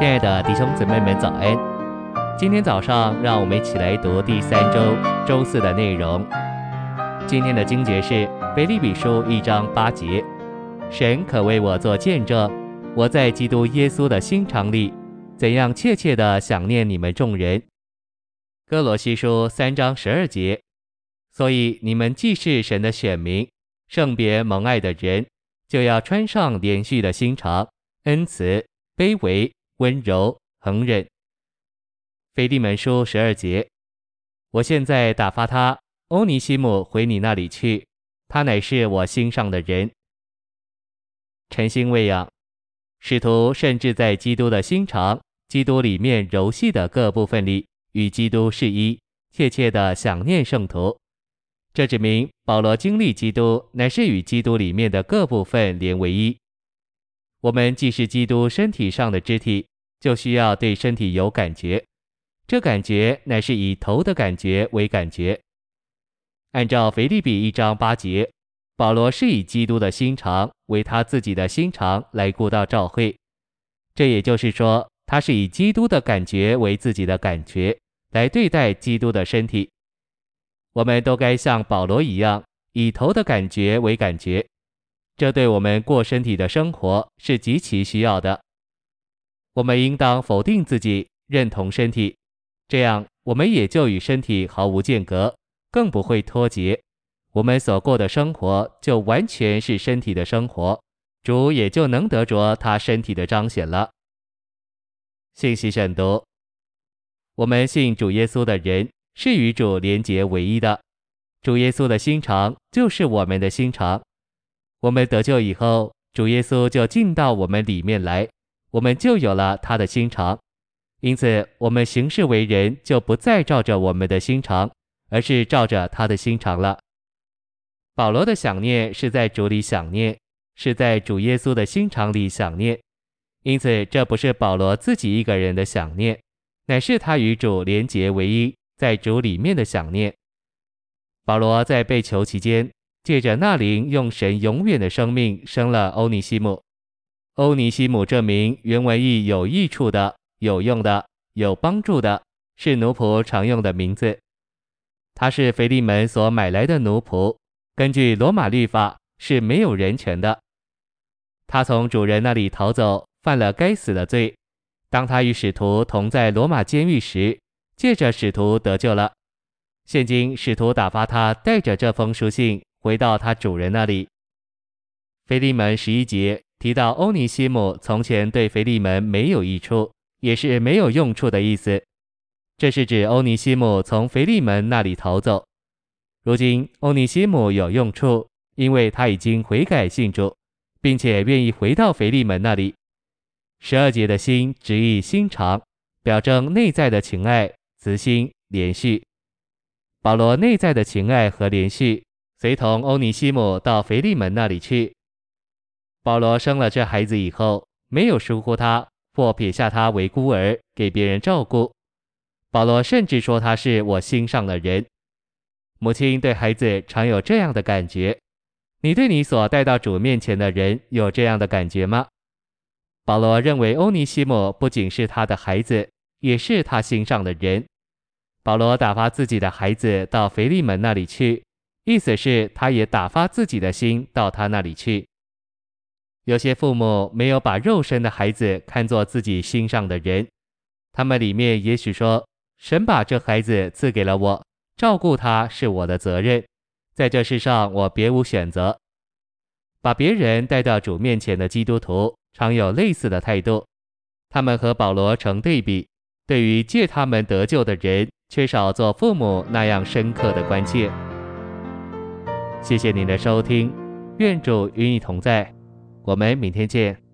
亲爱的弟兄姊妹们，早安！今天早上，让我们一起来读第三周周四的内容。今天的经节是腓立比书一章八节：“神可为我做见证，我在基督耶稣的心肠里，怎样切切地想念你们众人。”哥罗西书三章十二节：“所以你们既是神的选民，圣别蒙爱的人，就要穿上连续的心肠、恩慈、卑微。”温柔恒忍。腓利门书十二节，我现在打发他欧尼西姆回你那里去，他乃是我心上的人。诚心喂养，使徒甚至在基督的心肠、基督里面柔细的各部分里，与基督是一，切切的想念圣徒。这指明保罗经历基督，乃是与基督里面的各部分连为一。我们既是基督身体上的肢体。就需要对身体有感觉，这感觉乃是以头的感觉为感觉。按照腓立比一章八节，保罗是以基督的心肠为他自己的心肠来顾到教会，这也就是说，他是以基督的感觉为自己的感觉来对待基督的身体。我们都该像保罗一样，以头的感觉为感觉，这对我们过身体的生活是极其需要的。我们应当否定自己，认同身体，这样我们也就与身体毫无间隔，更不会脱节。我们所过的生活就完全是身体的生活，主也就能得着他身体的彰显了。信息选读：我们信主耶稣的人是与主连结唯一的，主耶稣的心肠就是我们的心肠。我们得救以后，主耶稣就进到我们里面来。我们就有了他的心肠，因此我们行事为人就不再照着我们的心肠，而是照着他的心肠了。保罗的想念是在主里想念，是在主耶稣的心肠里想念，因此这不是保罗自己一个人的想念，乃是他与主连结为一，在主里面的想念。保罗在被囚期间，借着那灵用神永远的生命生了欧尼西姆。欧尼西姆这名原文意有益处的、有用的、有帮助的，是奴仆常用的名字。他是腓利门所买来的奴仆，根据罗马律法是没有人权的。他从主人那里逃走，犯了该死的罪。当他与使徒同在罗马监狱时，借着使徒得救了。现今使徒打发他带着这封书信回到他主人那里。腓利门十一节。提到欧尼西姆从前对腓利门没有益处，也是没有用处的意思。这是指欧尼西姆从腓利门那里逃走。如今欧尼西姆有用处，因为他已经悔改信主，并且愿意回到腓利门那里。十二节的心直译心肠，表征内在的情爱、慈心、连续。保罗内在的情爱和连续，随同欧尼西姆到腓利门那里去。保罗生了这孩子以后，没有疏忽他或撇下他为孤儿给别人照顾。保罗甚至说他是我心上的人。母亲对孩子常有这样的感觉。你对你所带到主面前的人有这样的感觉吗？保罗认为欧尼西姆不仅是他的孩子，也是他心上的人。保罗打发自己的孩子到腓利门那里去，意思是他也打发自己的心到他那里去。有些父母没有把肉身的孩子看作自己心上的人，他们里面也许说：“神把这孩子赐给了我，照顾他是我的责任，在这世上我别无选择。”把别人带到主面前的基督徒常有类似的态度，他们和保罗成对比，对于借他们得救的人，缺少做父母那样深刻的关切。谢谢您的收听，愿主与你同在。我们明天见。